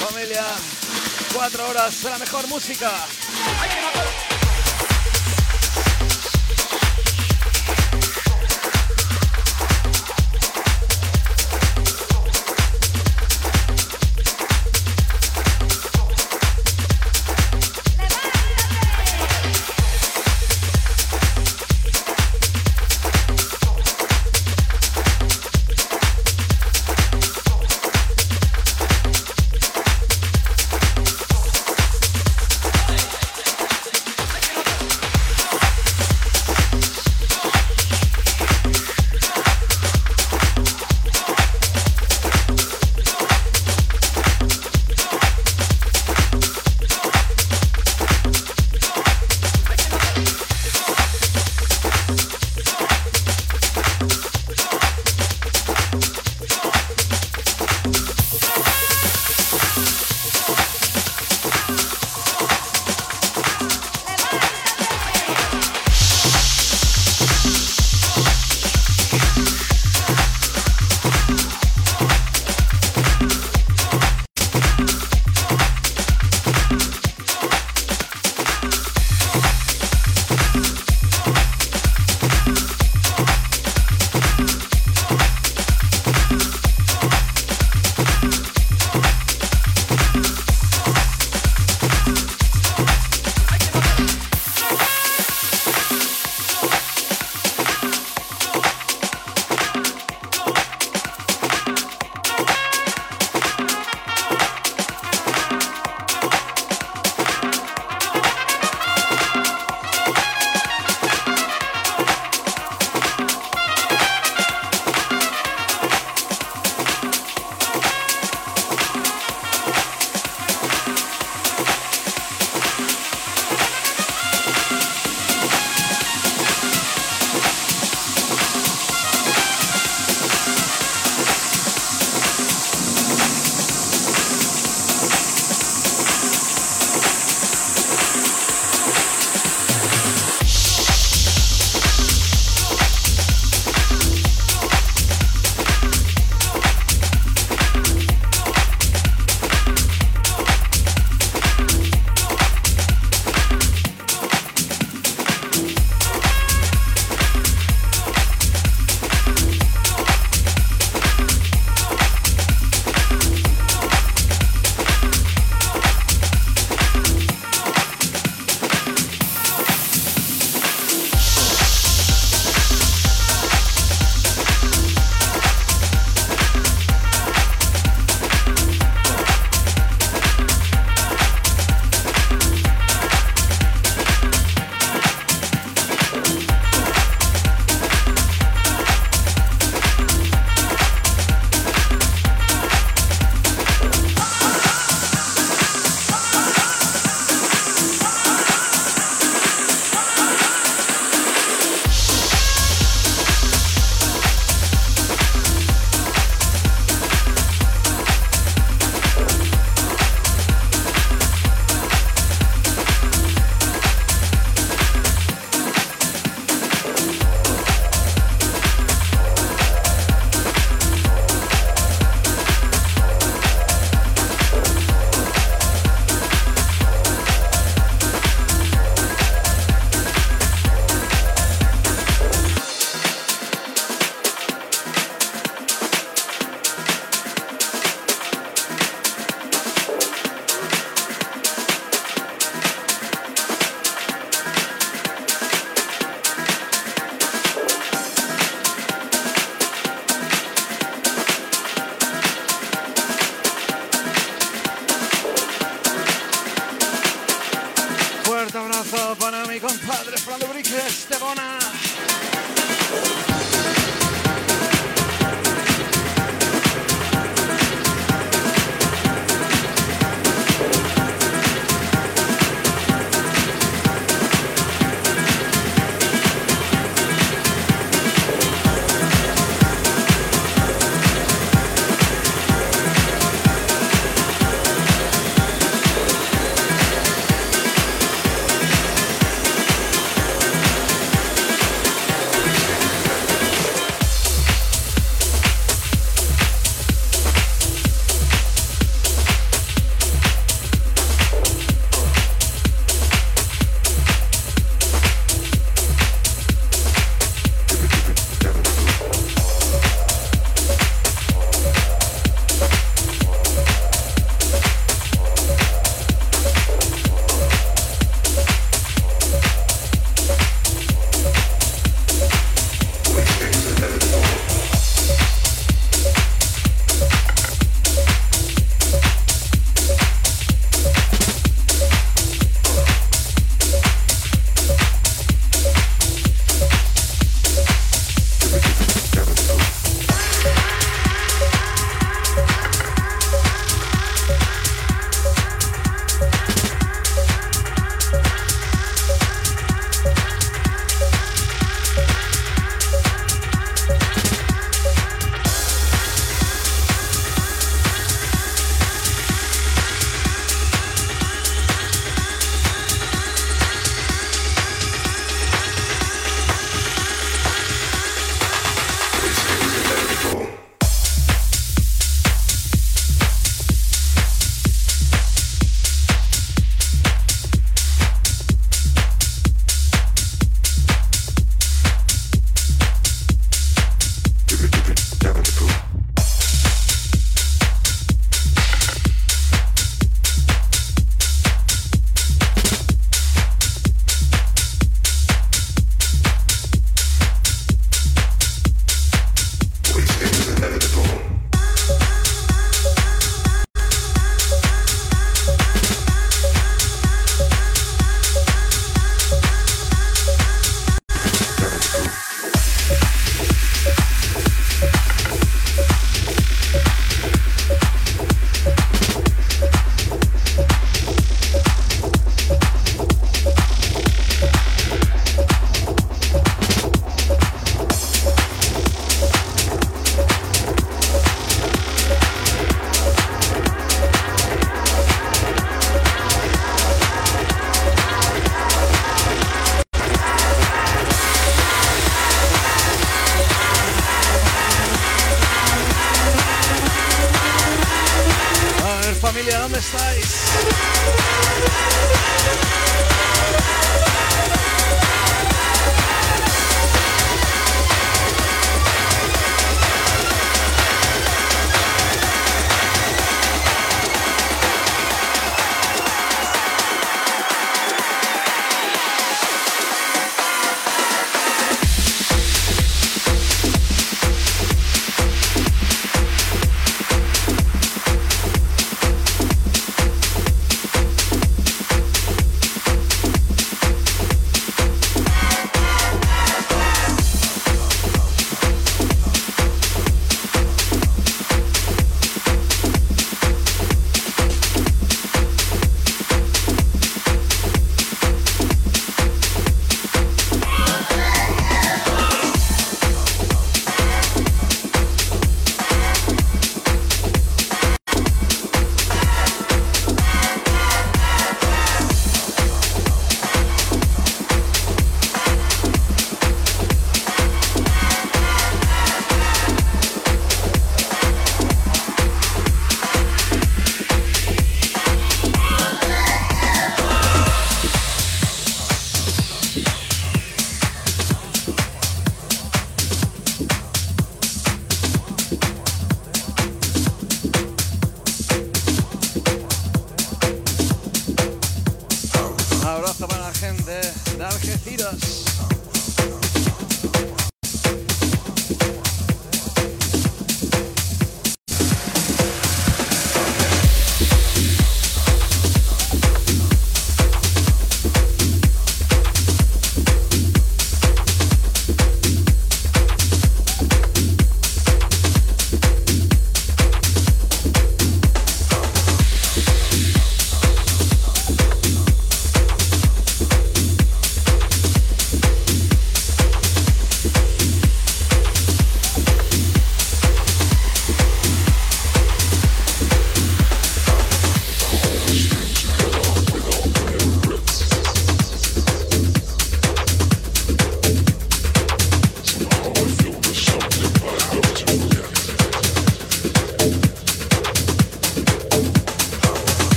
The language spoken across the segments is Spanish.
Familia, cuatro horas de la mejor música. mi compadre Fran Lubric e Stefana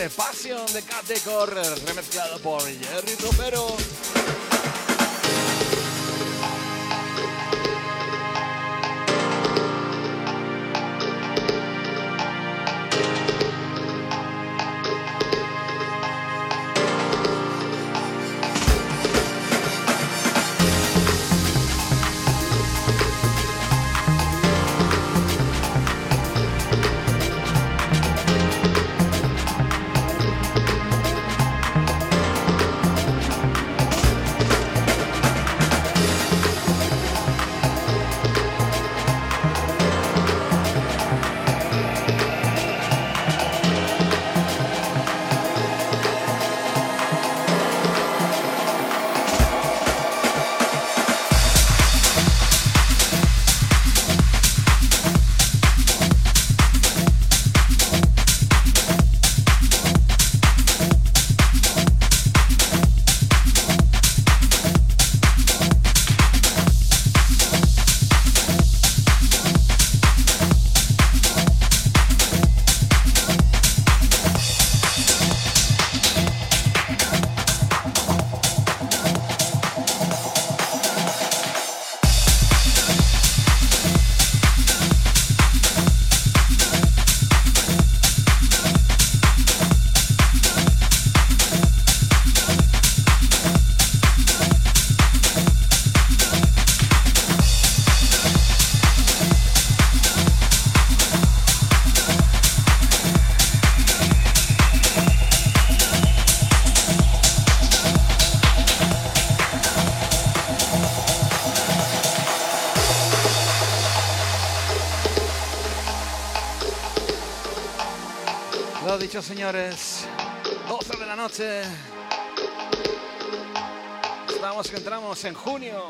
ese Passion de Cat Decor, remezclado por Jerry Romero. Señores, 12 de la noche. Estamos que entramos en junio.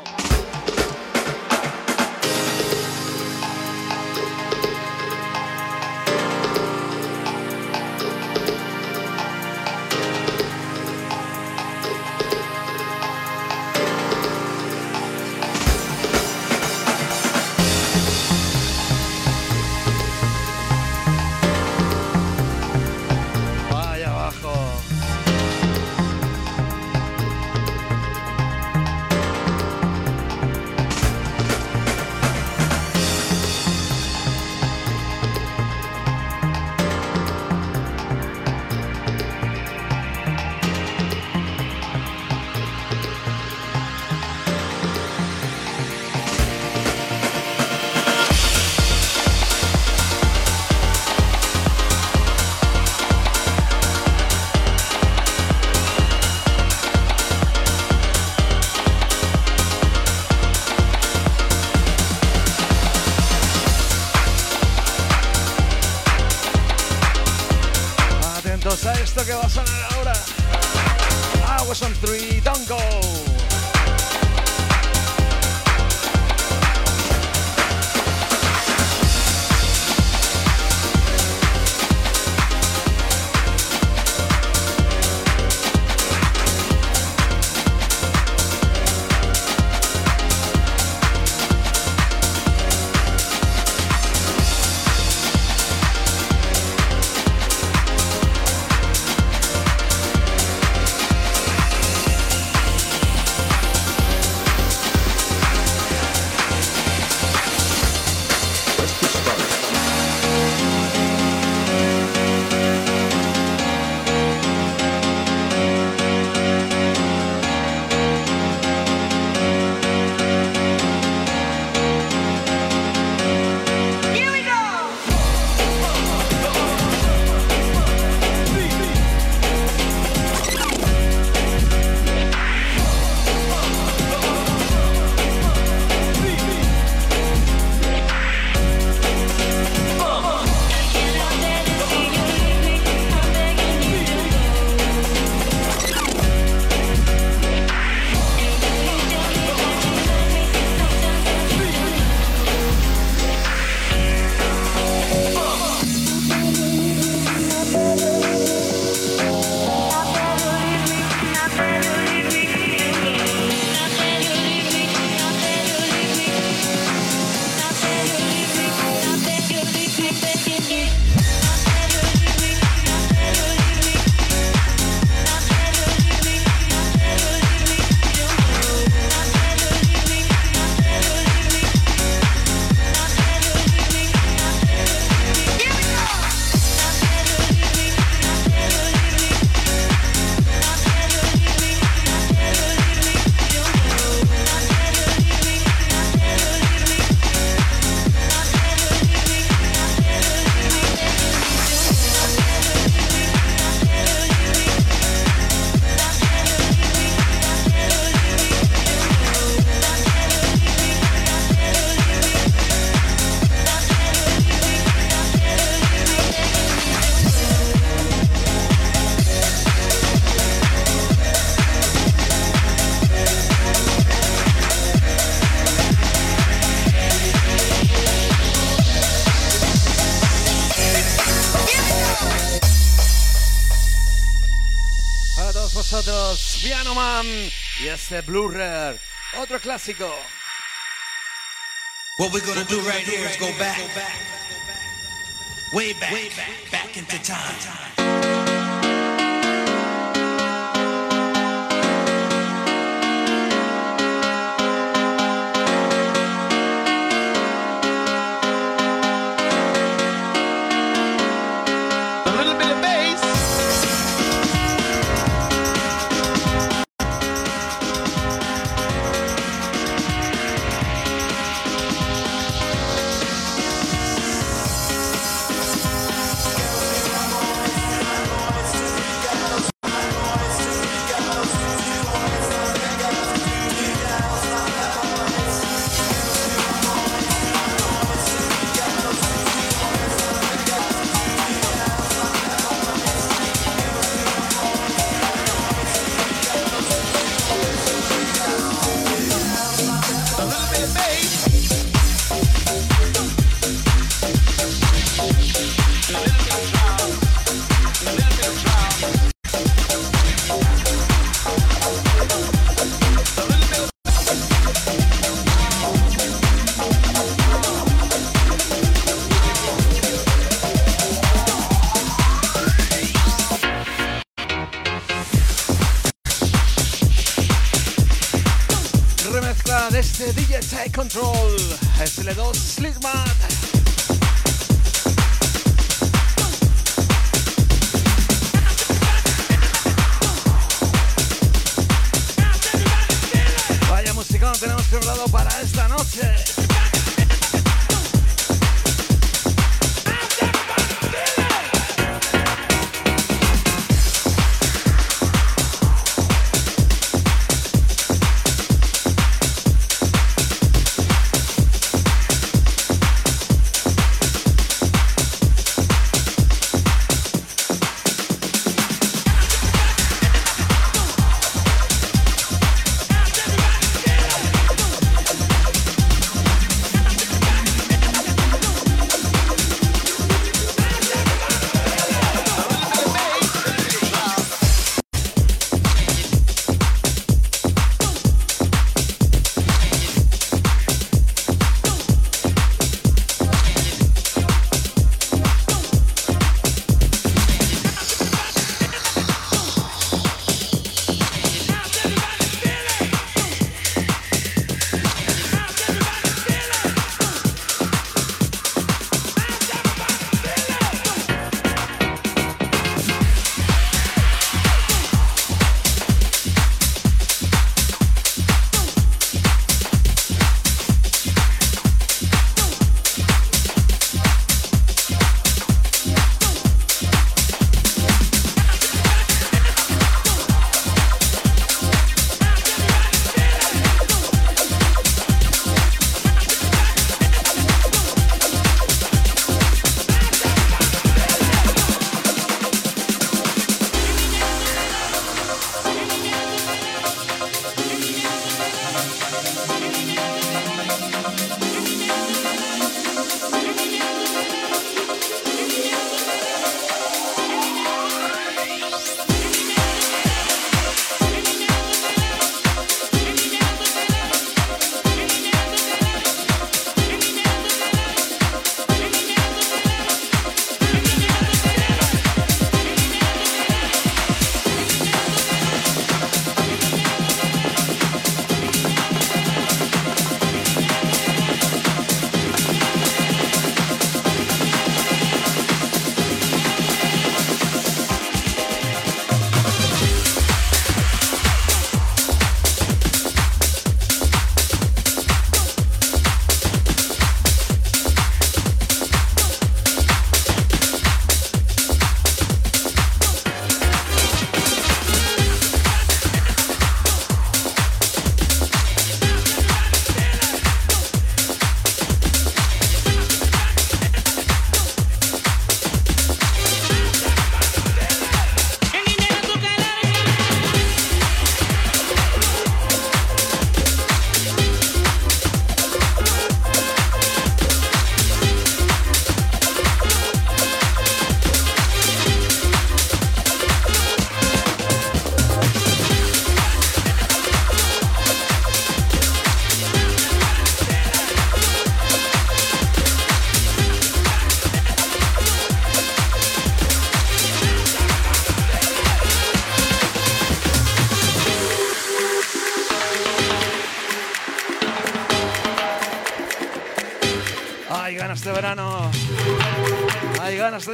Blue Rare, otro clásico. What we're gonna do right here is go back, way back, back into time.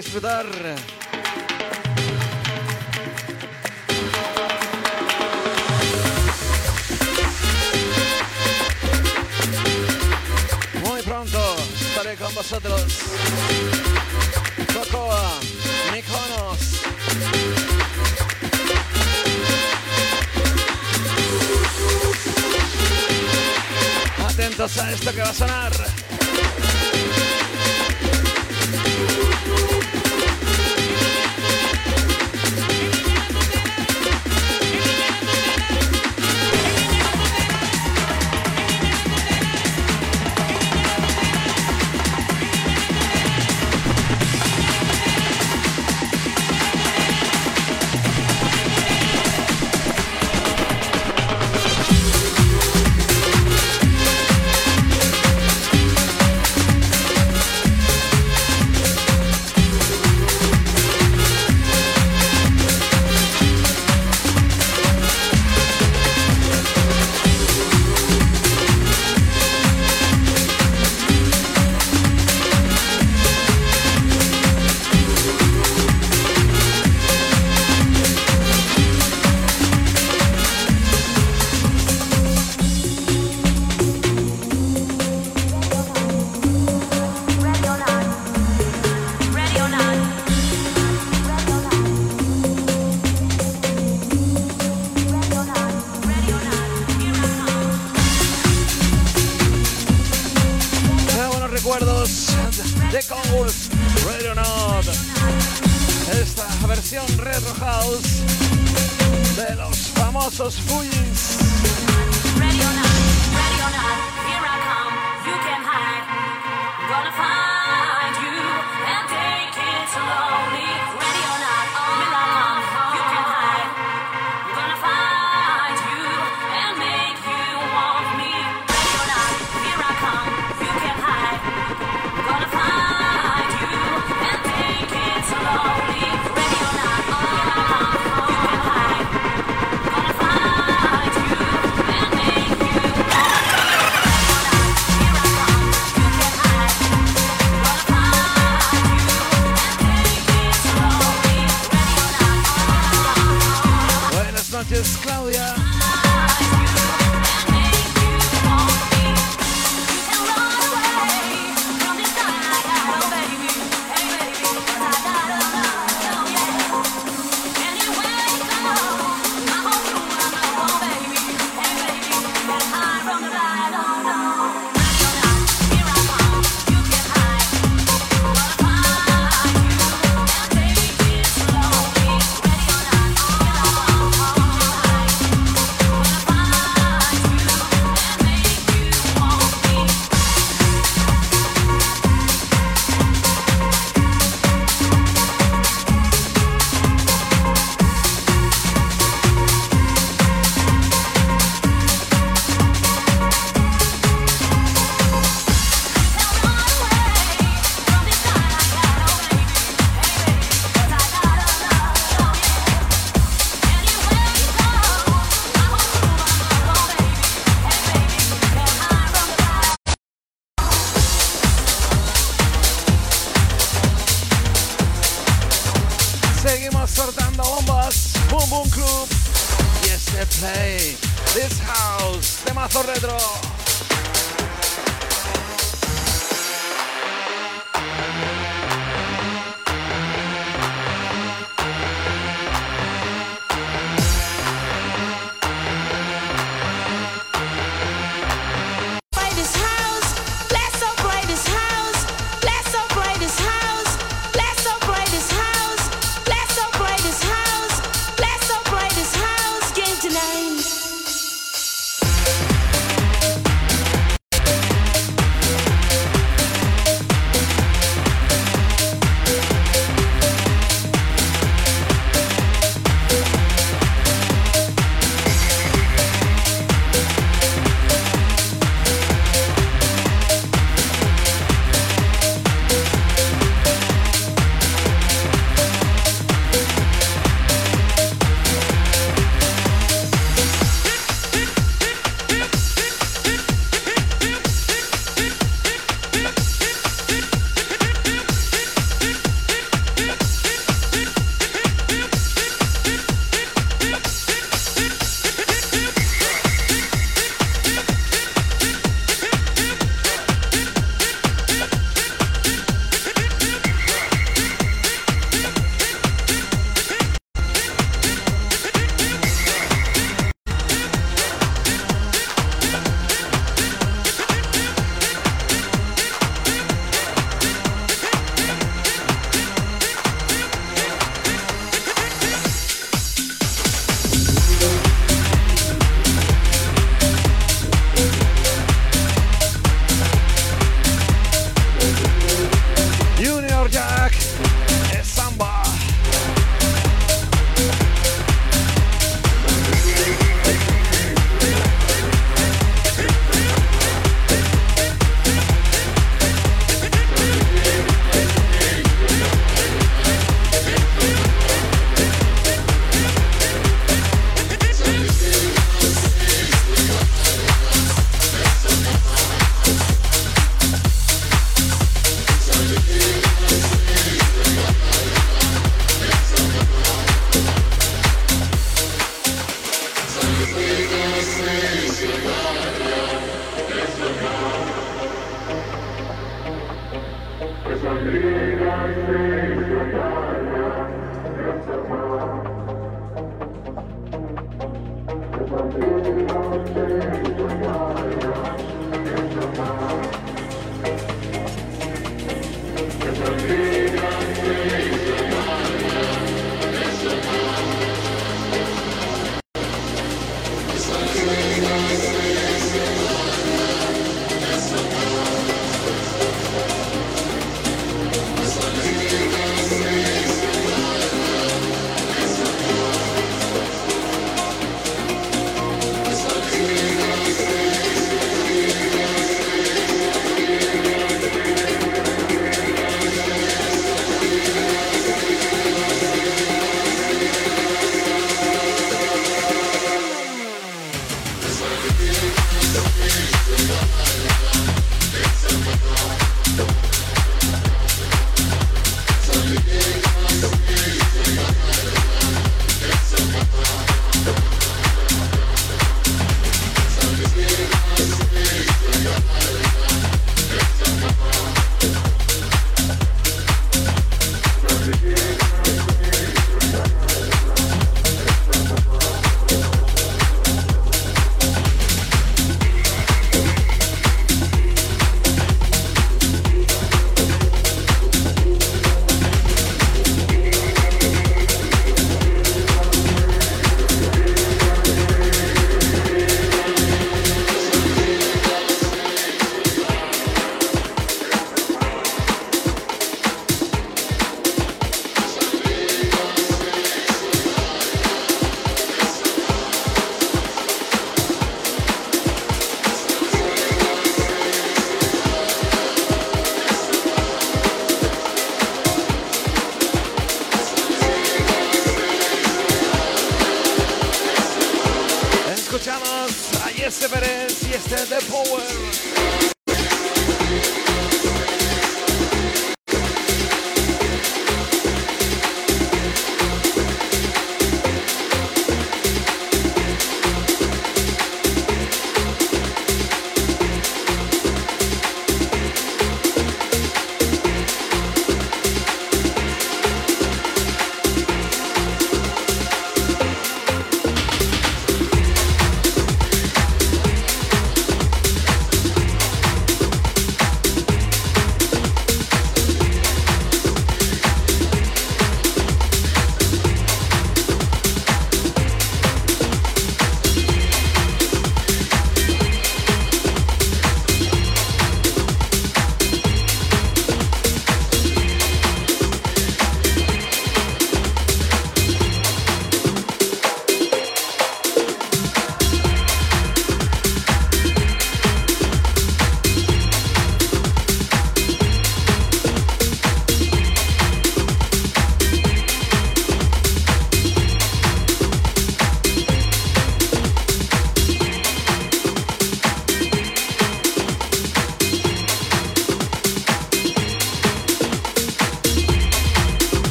estudar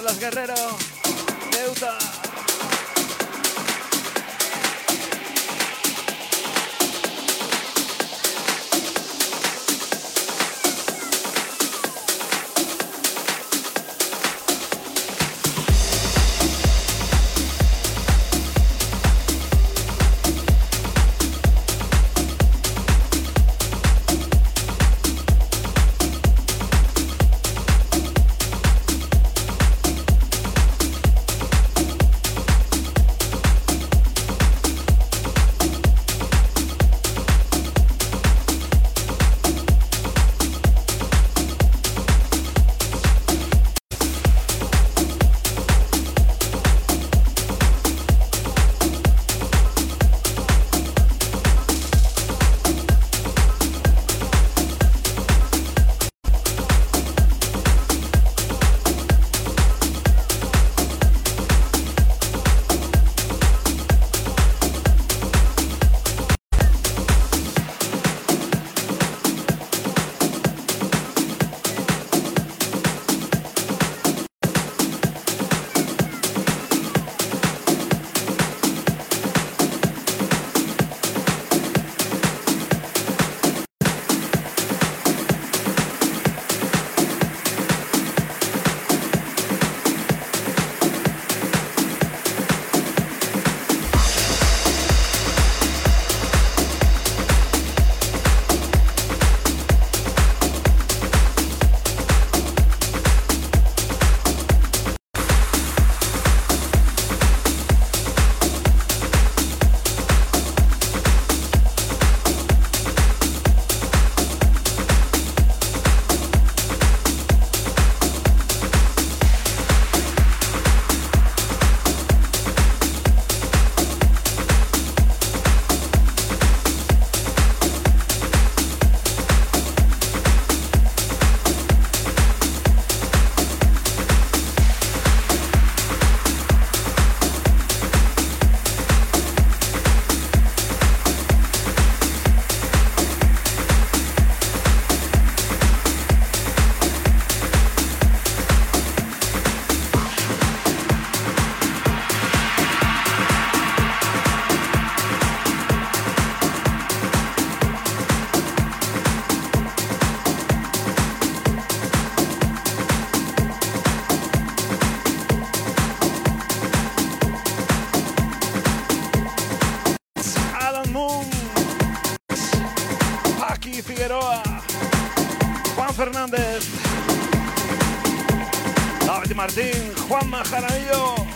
para José Martín, Juan Majaramillo.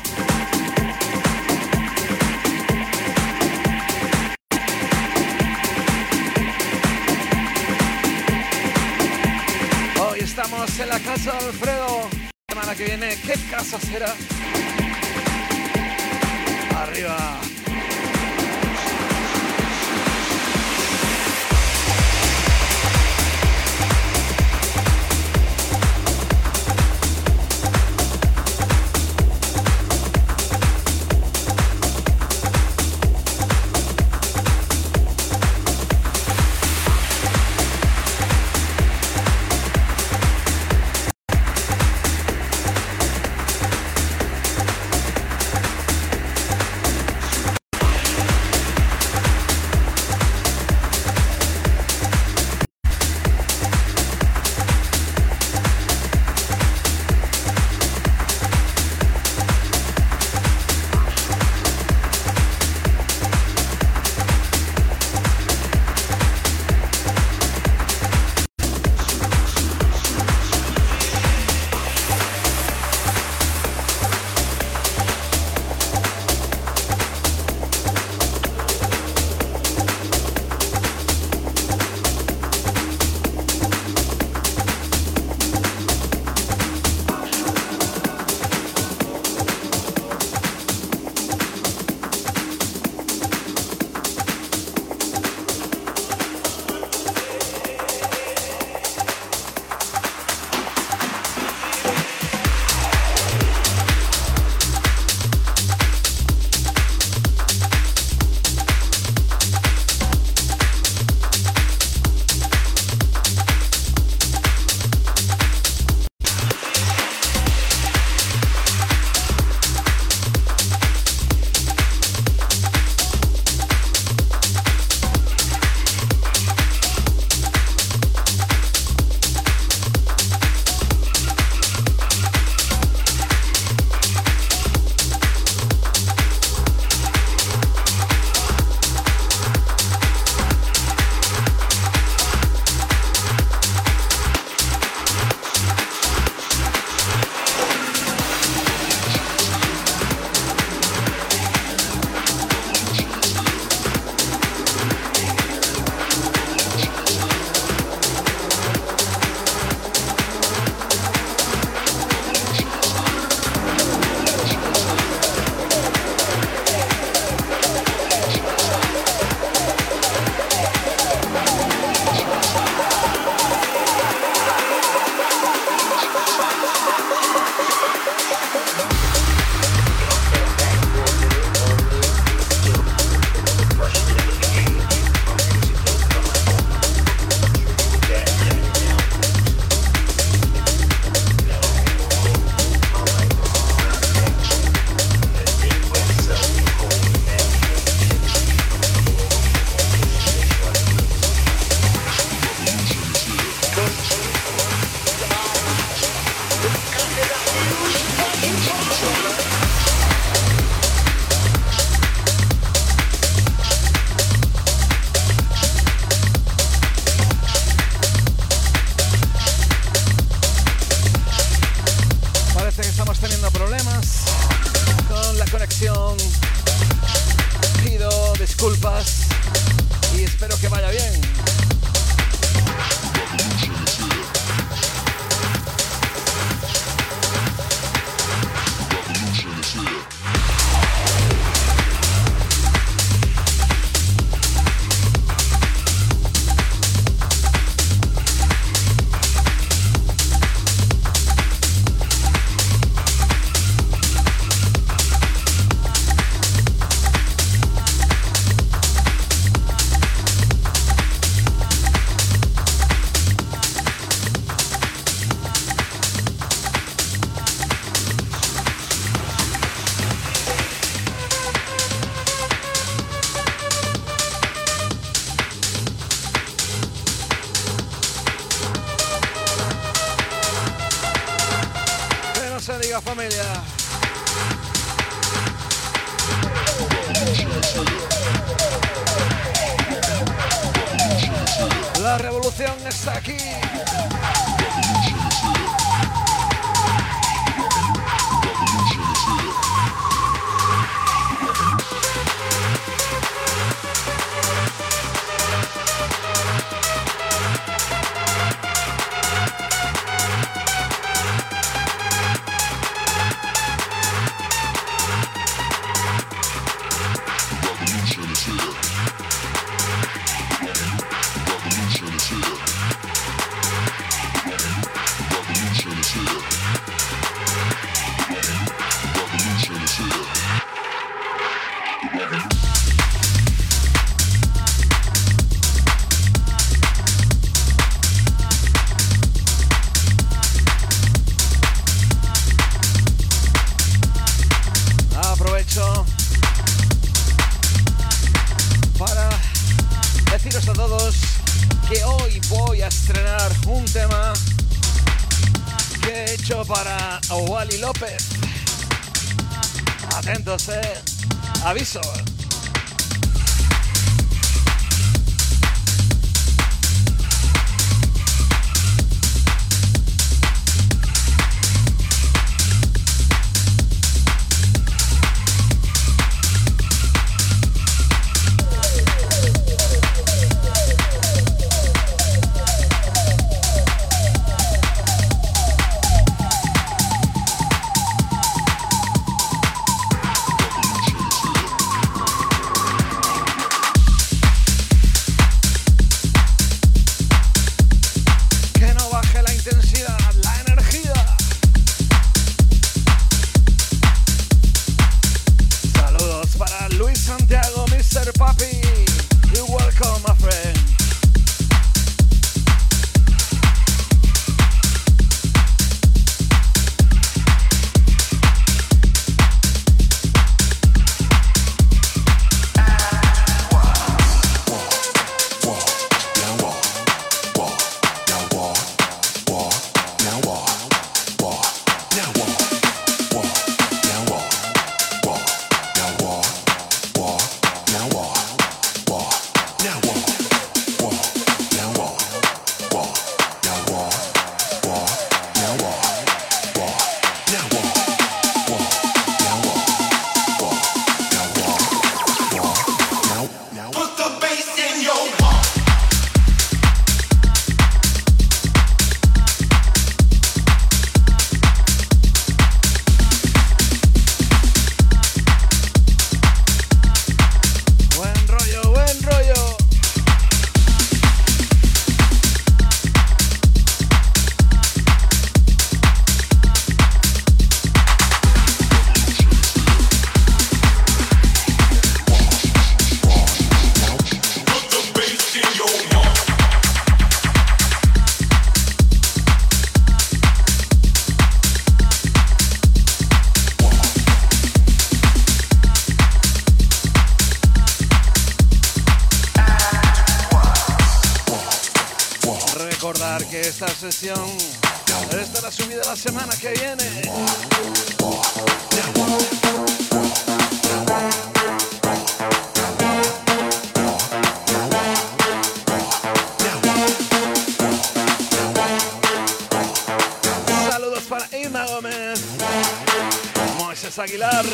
Aguilar.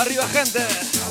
Arriba gente.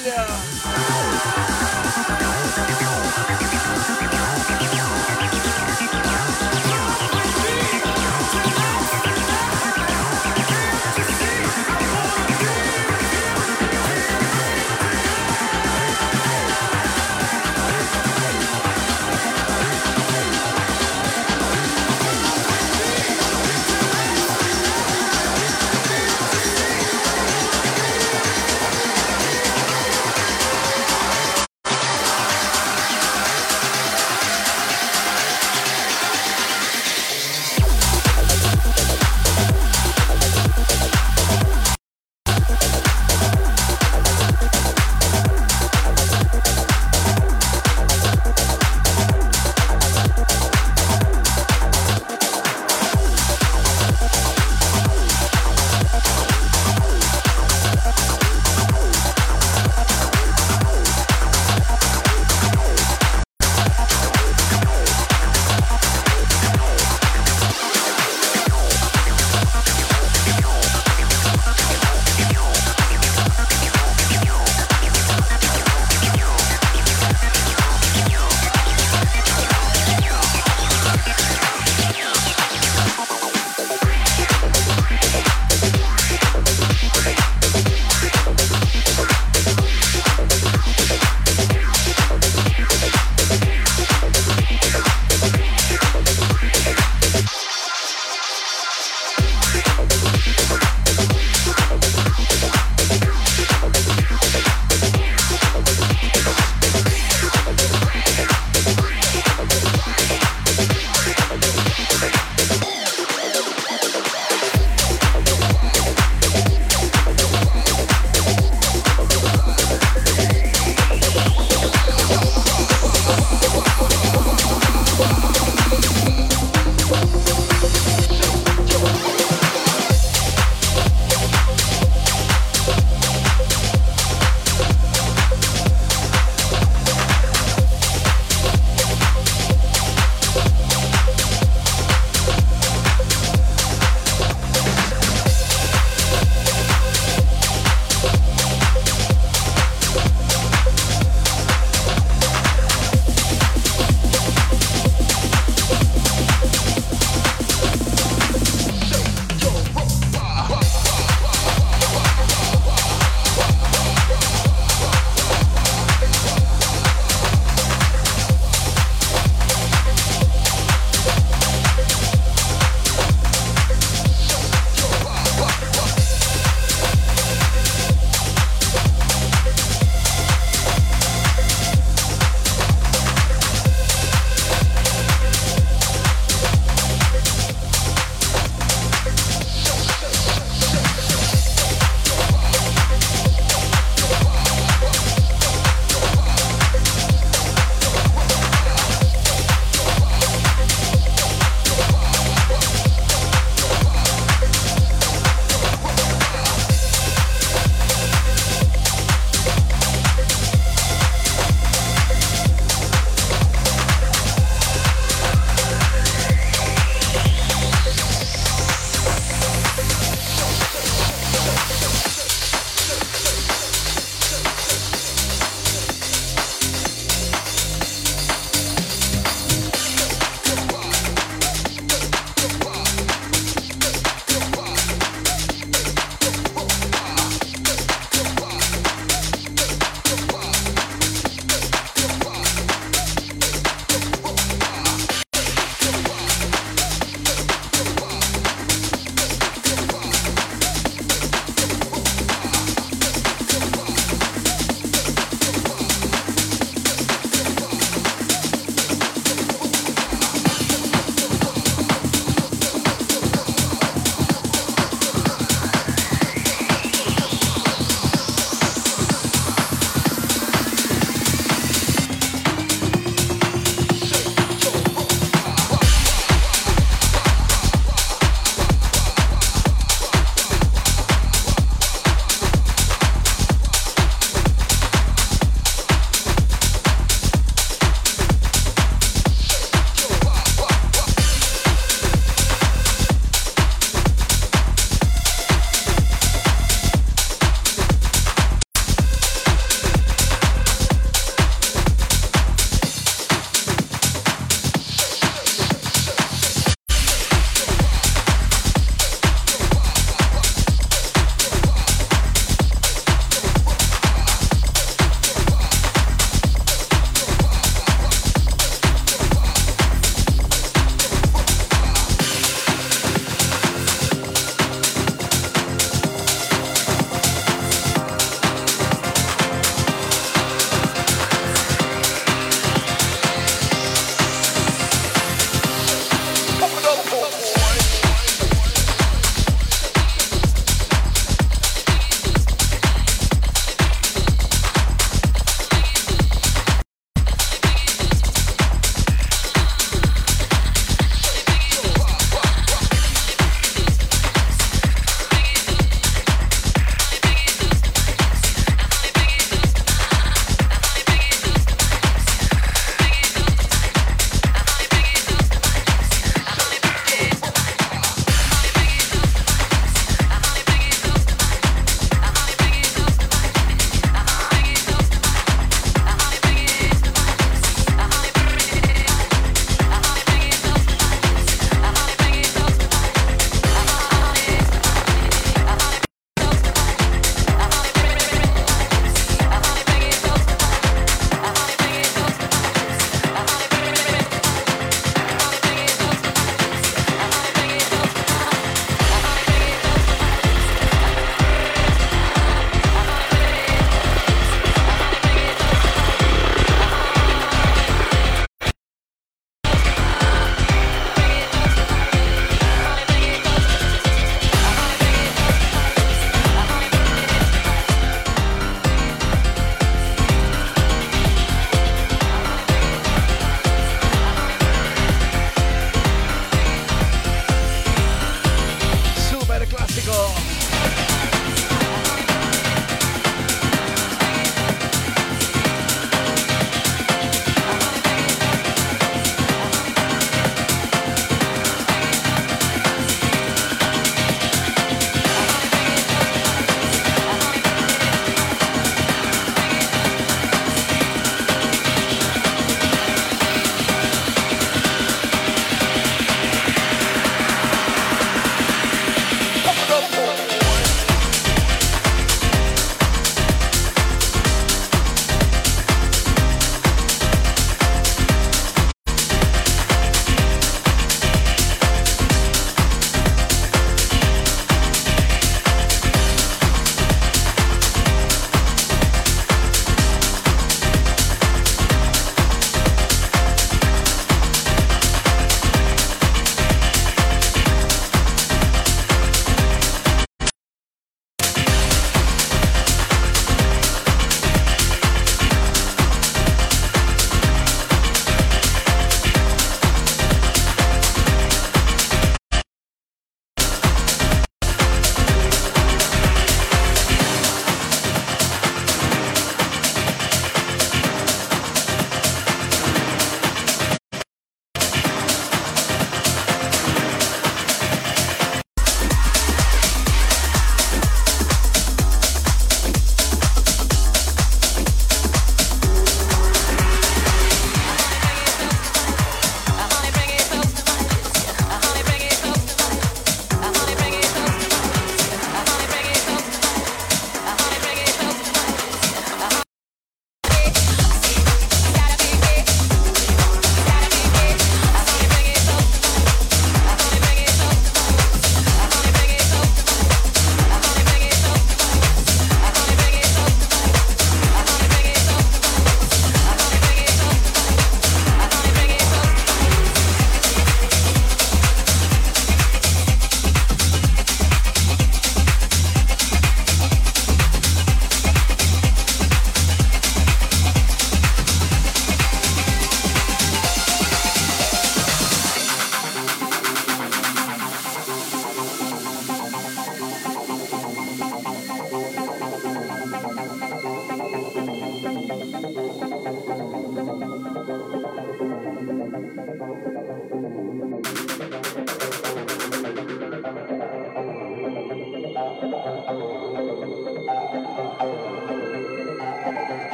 Fiesta, familia.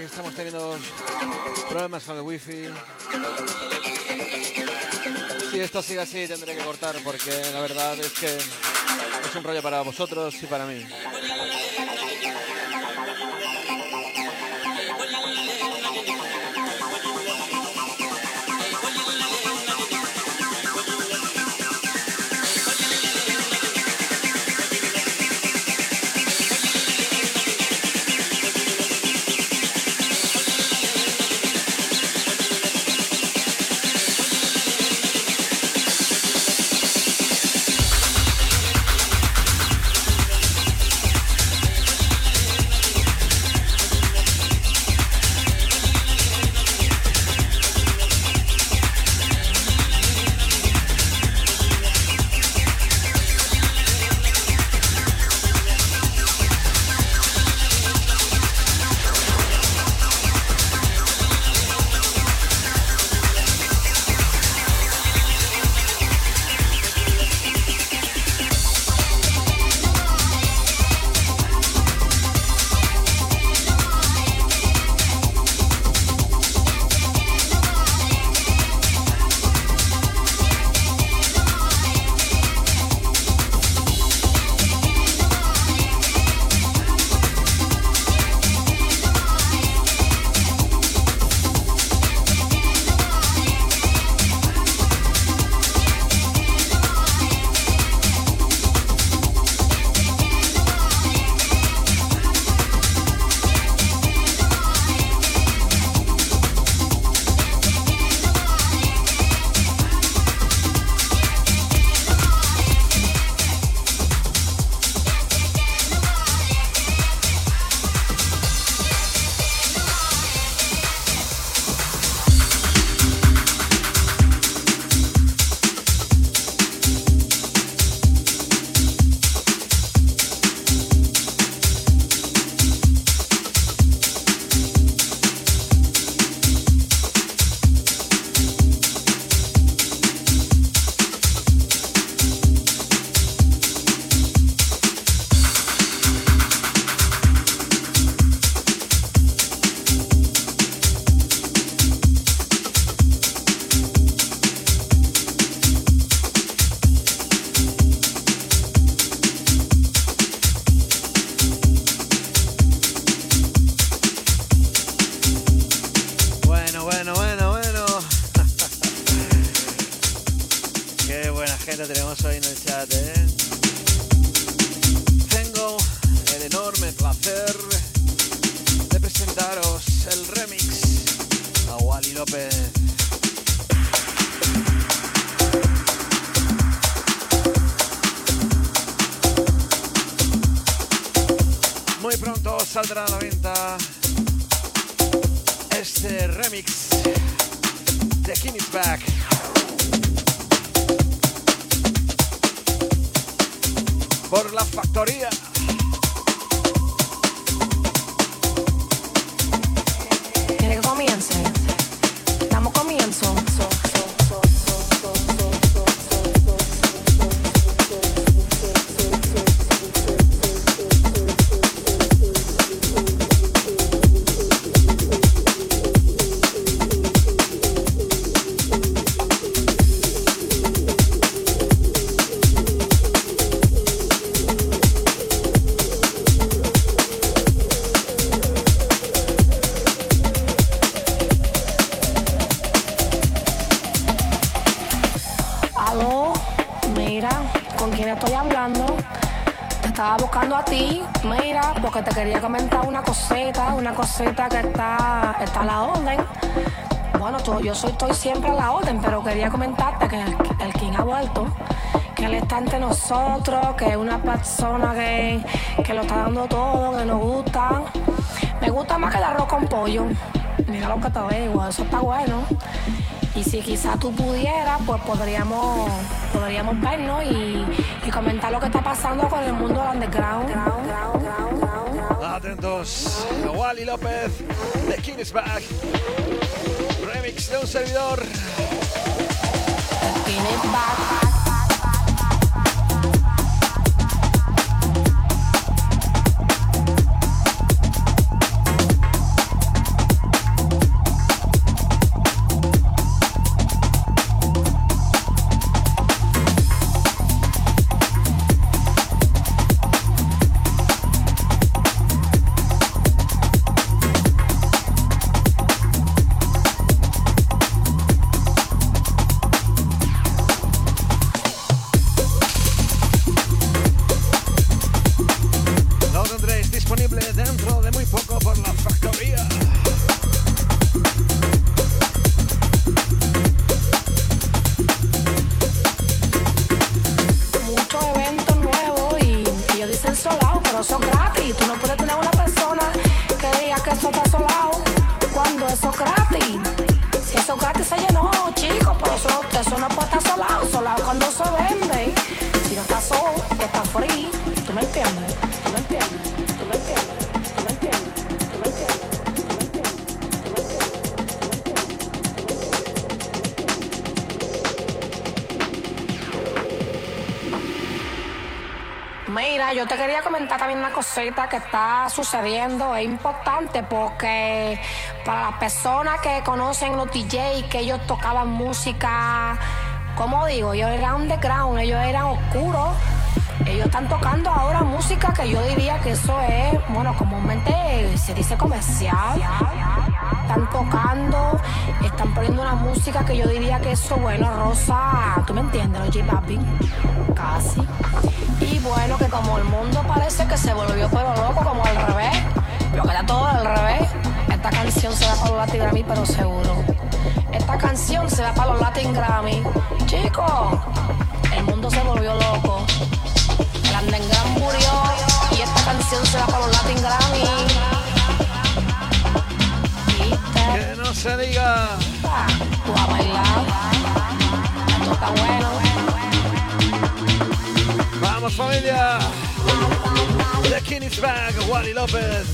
Que estamos teniendo problemas con el wifi. Si esto sigue así tendré que cortar porque la verdad es que es un rollo para vosotros y para mí. Yo soy, estoy siempre a la orden, pero quería comentarte que el, King ha vuelto, que él está entre nosotros, que es una persona que, que lo está dando todo, que nos gusta. Me gusta más que el arroz con pollo. Mira lo que te digo, eso está bueno. Y si quizás tú pudieras, pues podríamos, podríamos vernos y, comentar lo que está pasando con el mundo underground. Atentos, Wally López, The King Back. Remix de un servidor. Quería comentar también una cosita que está sucediendo. Es importante porque para las personas que conocen los DJs, que ellos tocaban música, como digo, ellos eran underground, ellos eran oscuros. Ellos están tocando ahora música que yo diría que eso es, bueno, comúnmente se dice comercial. Están tocando, están poniendo una música que yo diría que eso, bueno, Rosa, tú me entiendes, los J Balvin, casi. Bueno, que como el mundo parece que se volvió pero loco, como al revés, lo que era todo al revés, esta canción se va para los Latin Grammy, pero seguro. Esta canción se va para los Latin Grammy. Chicos, el mundo se volvió loco. El underground murió y esta canción se va para los Latin Grammy. Que no se diga. Tú a bailar. Esto está bueno. Vamos familia. The King Back, Wally López.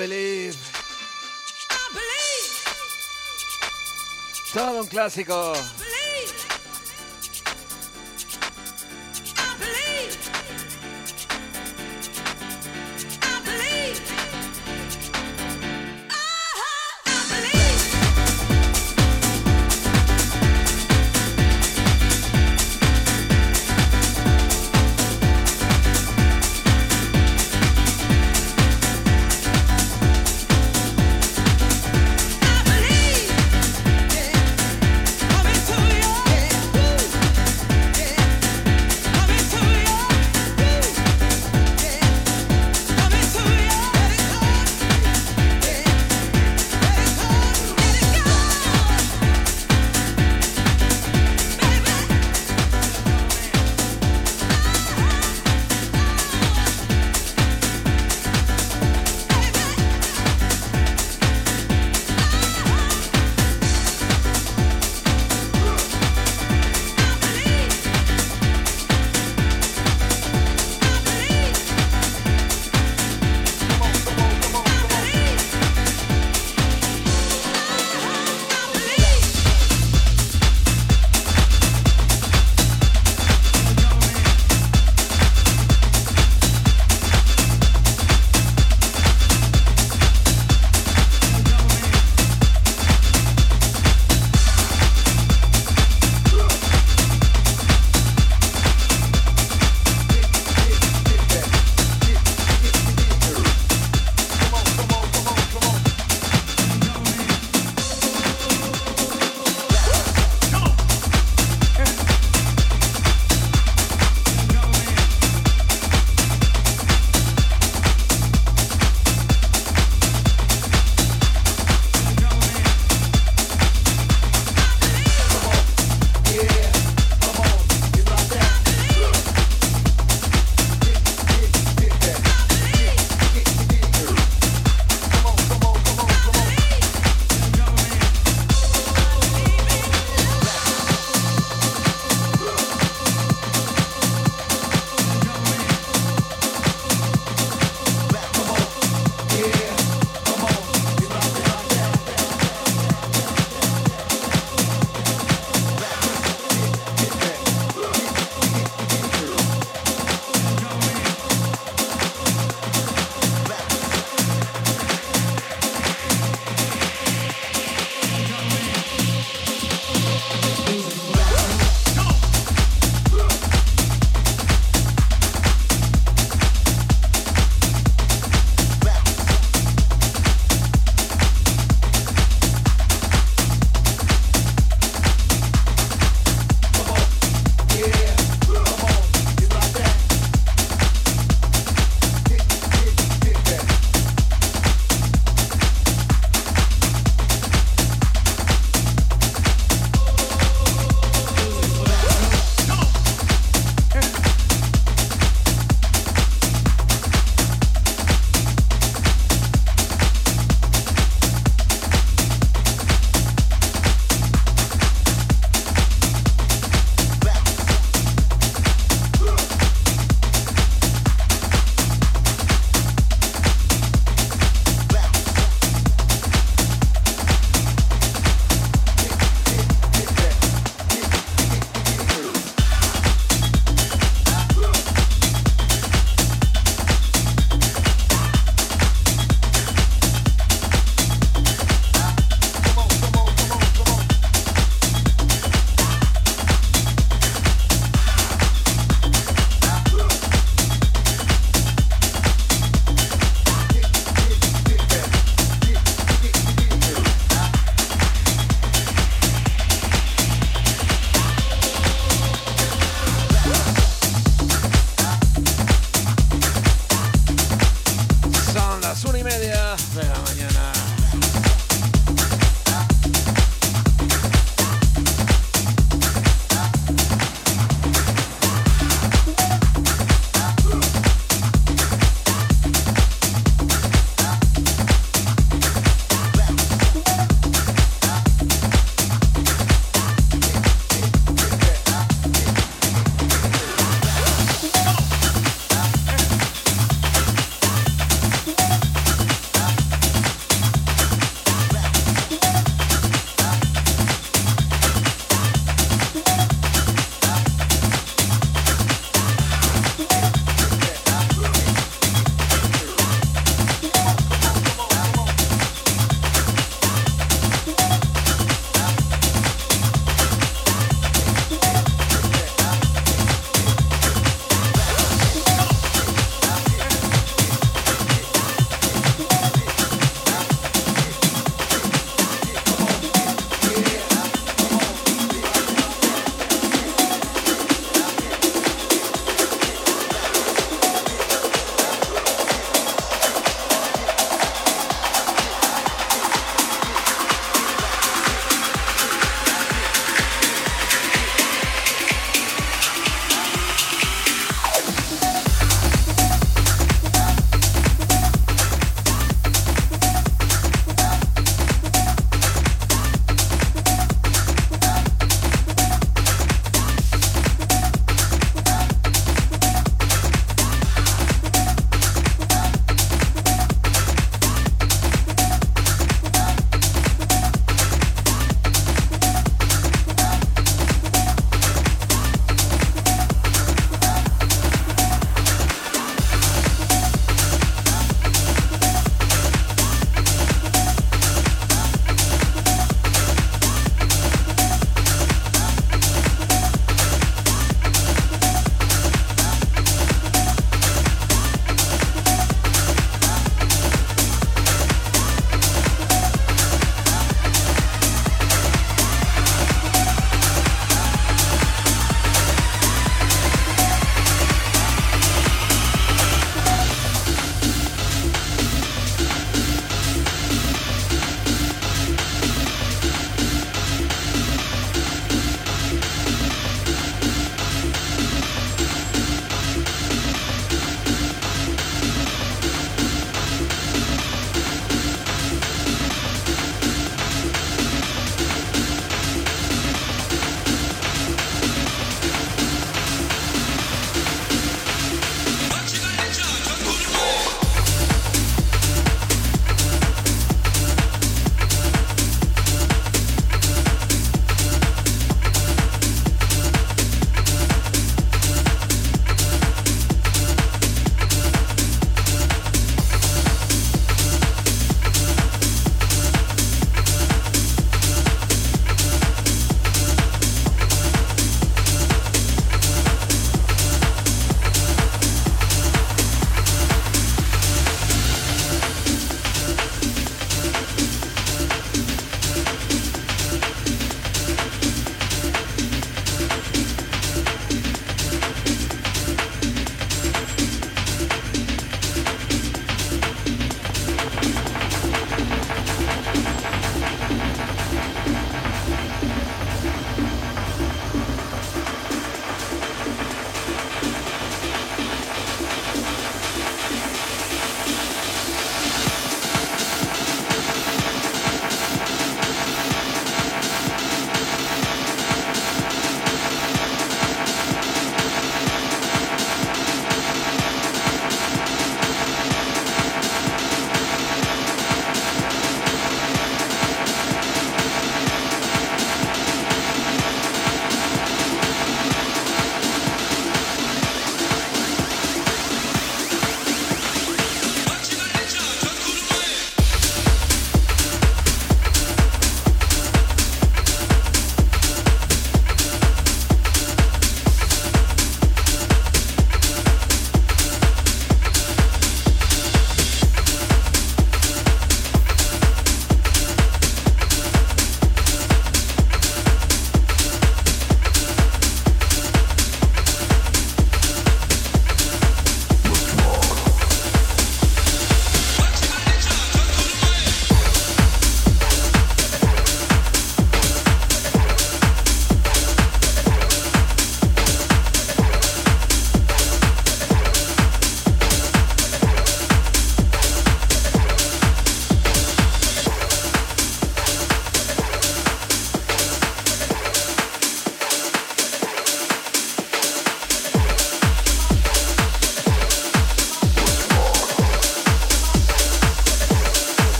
Believe. Todo un clásico.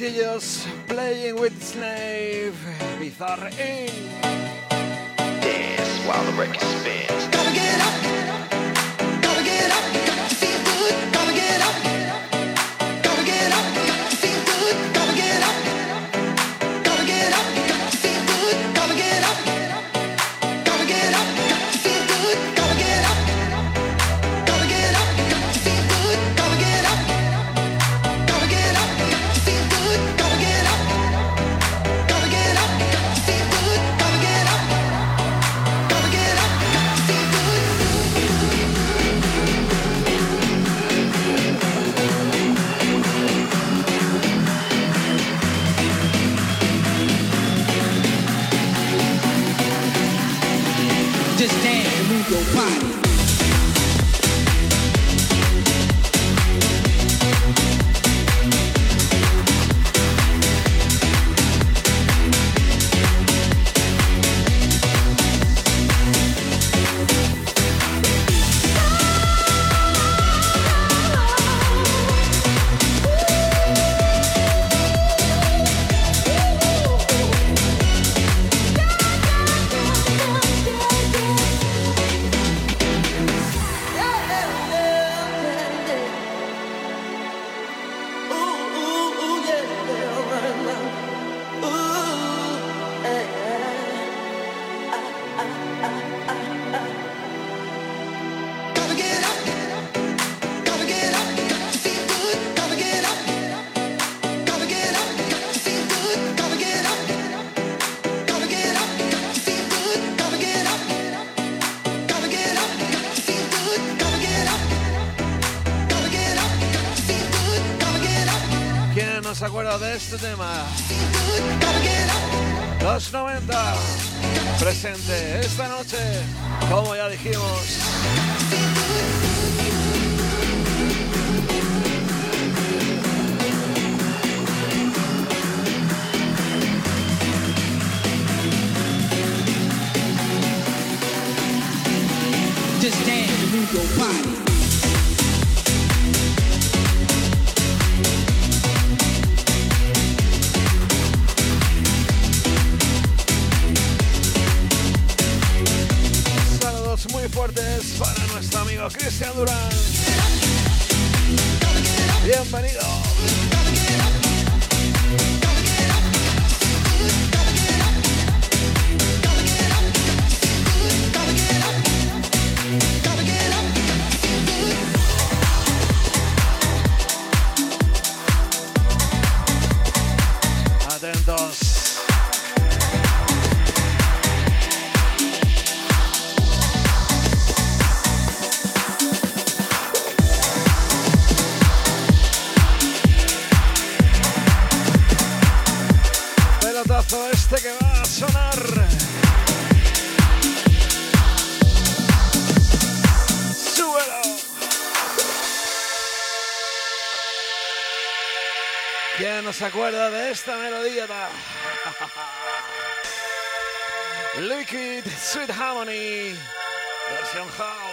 cuchillos, playing with slave, bizarre no se acuerda de este tema. Los 90 presente esta noche, como ya dijimos. Cristian Bienvenido. Sweet Harmony, versión house.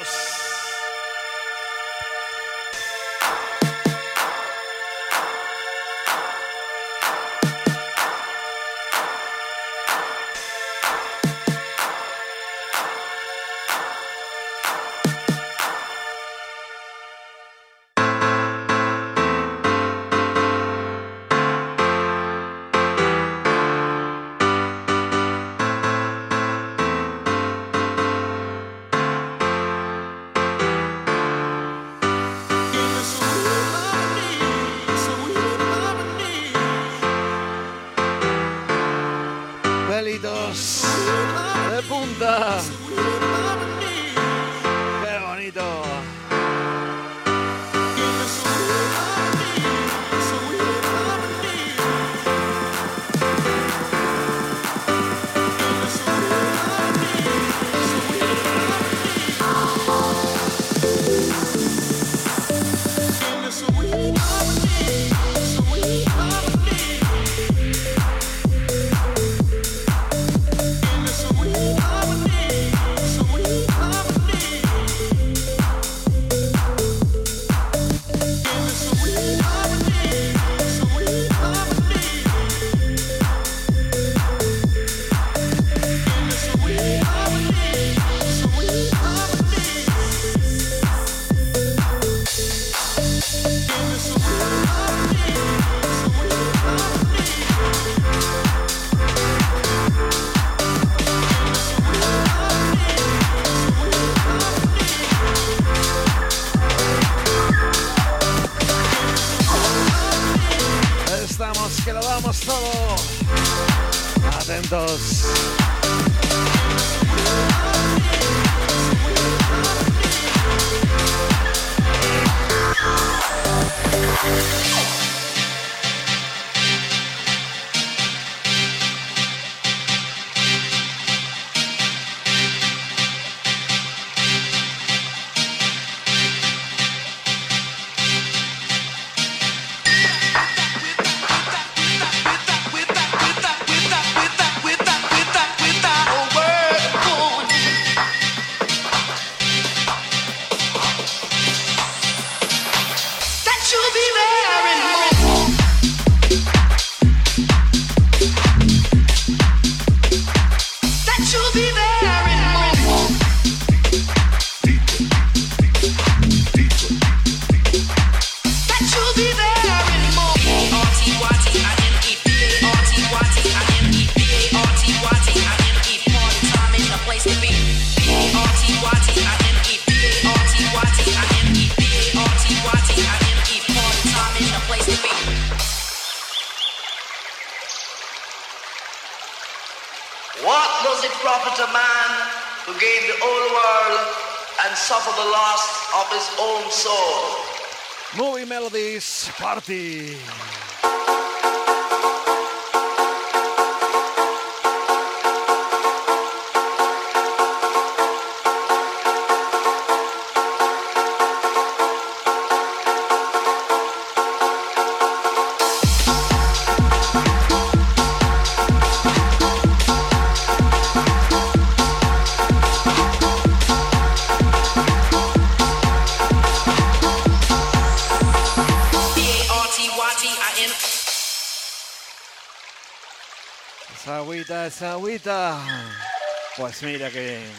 Party. Esa agüita, esa agüita. Pues mira que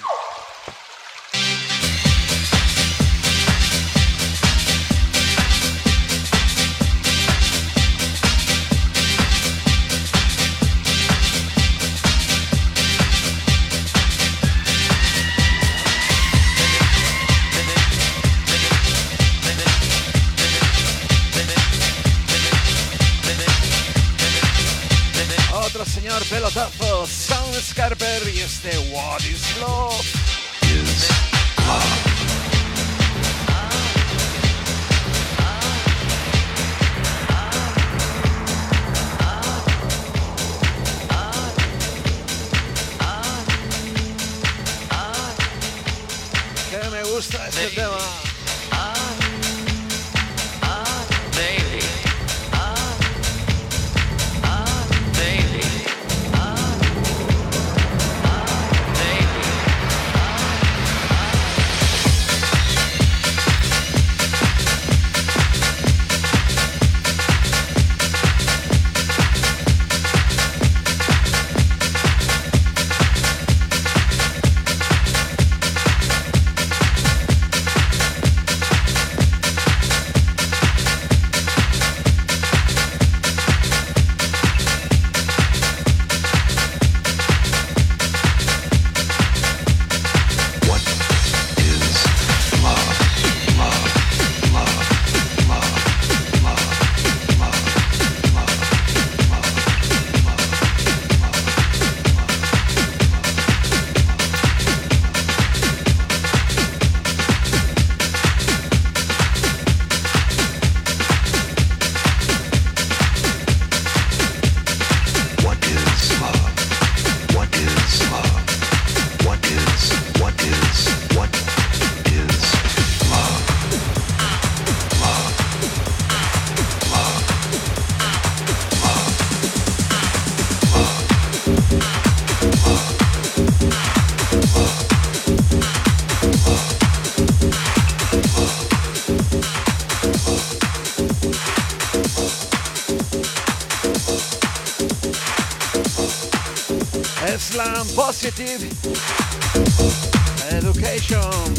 rodolfo first Scarper y este What is Love. Is love. gusta este tema. Positive Education.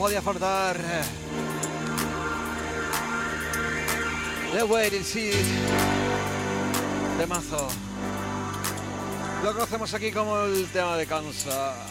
Podía faltar. The Waiting Seed de mazo. Lo conocemos aquí como el tema de Kansa.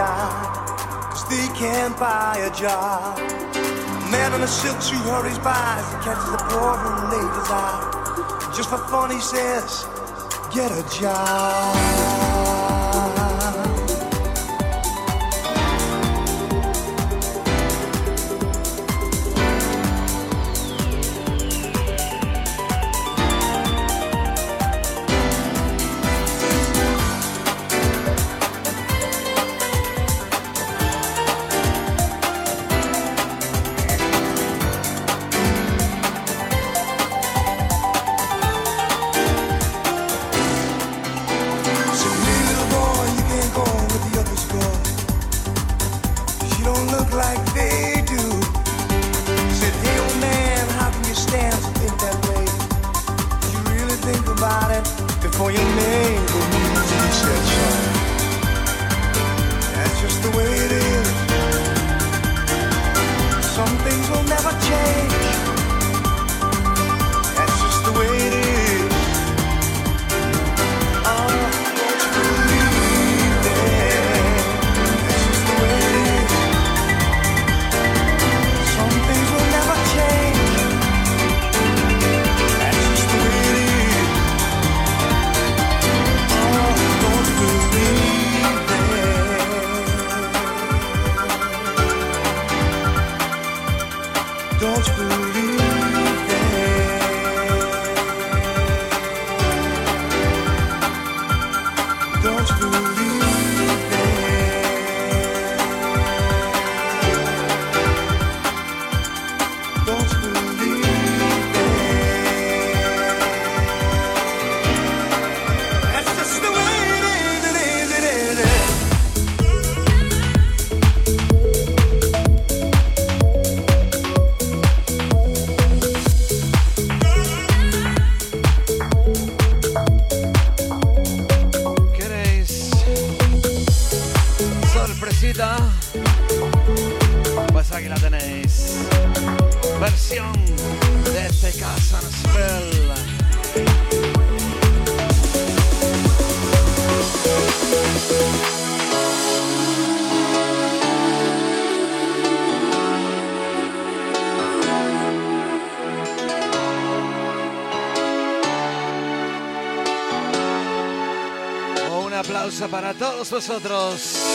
die, cause they can't buy a job. A man in a silk suit hurries by as he catches a poor old lady's eye. Just for fun, he says, get a job. todos vosotros.